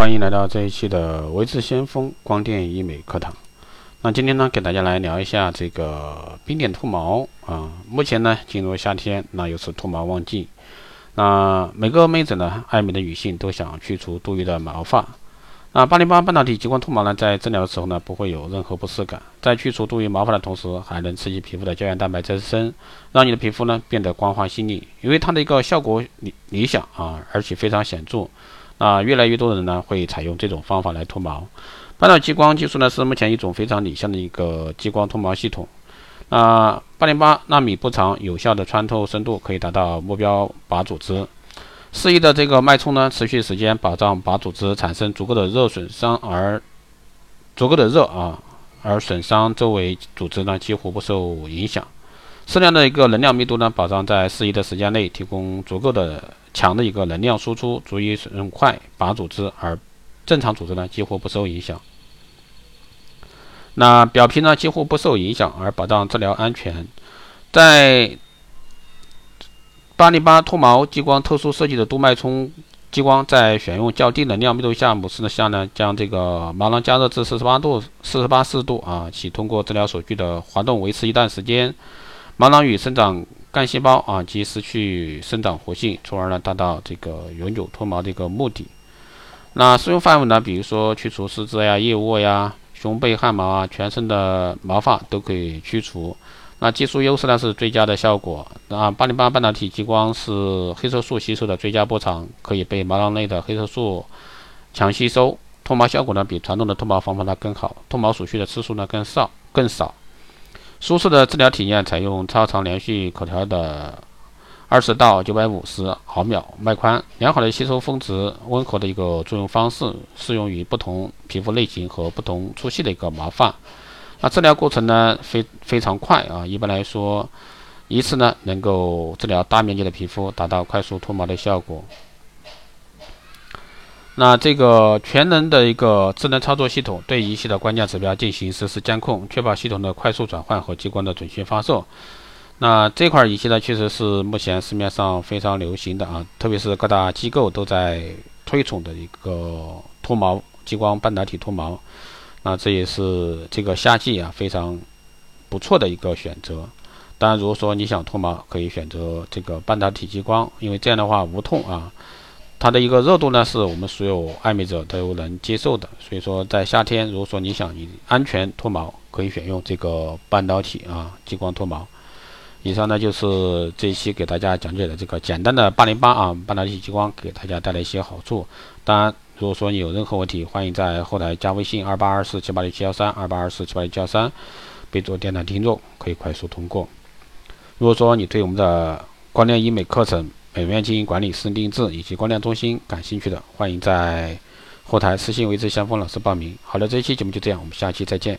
欢迎来到这一期的维智先锋光电医美课堂。那今天呢，给大家来聊一下这个冰点脱毛啊。目前呢，进入夏天，那又是脱毛旺季。那每个妹子呢，爱美的女性都想去除多余的毛发。那八零八半导体激光脱毛呢，在治疗的时候呢，不会有任何不适感。在去除多余毛发的同时，还能刺激皮肤的胶原蛋白增生，让你的皮肤呢变得光滑细腻。因为它的一个效果理理想啊，而且非常显著。啊越来越多的人呢，会采用这种方法来脱毛。半导体激光技术呢，是目前一种非常理想的一个激光脱毛系统。那八点八纳米波长有效的穿透深度可以达到目标靶组织。适宜的这个脉冲呢，持续时间保障靶组织产生足够的热损伤而足够的热啊，而损伤周围组织呢几乎不受影响。适量的一个能量密度呢，保障在适宜的时间内提供足够的。强的一个能量输出，足以损坏靶组织，而正常组织呢几乎不受影响。那表皮呢几乎不受影响，而保障治疗安全。在八零八脱毛激光特殊设计的多脉冲激光，在选用较低能量密度下模式的下呢，将这个毛囊加热至四十八度、四十八四度啊，其通过治疗手具的滑动维持一段时间，毛囊与生长。干细胞啊，及失去生长活性，从而呢达到这个永久脱毛的一个目的。那适用范围呢，比如说去除四肢呀、腋窝呀、胸背汗毛啊，全身的毛发都可以去除。那技术优势呢是最佳的效果。那八零八半导体激光是黑色素吸收的最佳波长，可以被毛囊内的黑色素强吸收，脱毛效果呢比传统的脱毛方法呢更好，脱毛所需的次数呢更少更少。舒适的治疗体验，采用超长连续可调的二十到九百五十毫秒脉宽，良好的吸收峰值，温和的一个作用方式，适用于不同皮肤类型和不同粗细的一个毛发。那治疗过程呢，非非常快啊，一般来说，一次呢能够治疗大面积的皮肤，达到快速脱毛的效果。那这个全能的一个智能操作系统，对仪器的关键指标进行实时监控，确保系统的快速转换和激光的准确发射。那这块仪器呢，确实是目前市面上非常流行的啊，特别是各大机构都在推崇的一个脱毛激光半导体脱毛。那这也是这个夏季啊非常不错的一个选择。当然，如果说你想脱毛，可以选择这个半导体激光，因为这样的话无痛啊。它的一个热度呢，是我们所有爱美者都能接受的。所以说，在夏天，如果说你想以安全脱毛，可以选用这个半导体啊激光脱毛。以上呢就是这一期给大家讲解的这个简单的八零八啊半导体激光给大家带来一些好处。当然，如果说你有任何问题，欢迎在后台加微信二八二四七八六七幺三二八二四七八六七幺三，备注电台听众，可以快速通过。如果说你对我们的光电医美课程，美容院经营管理、私人定制以及光亮中心，感兴趣的欢迎在后台私信维持先锋老师报名。好了，这一期节目就这样，我们下期再见。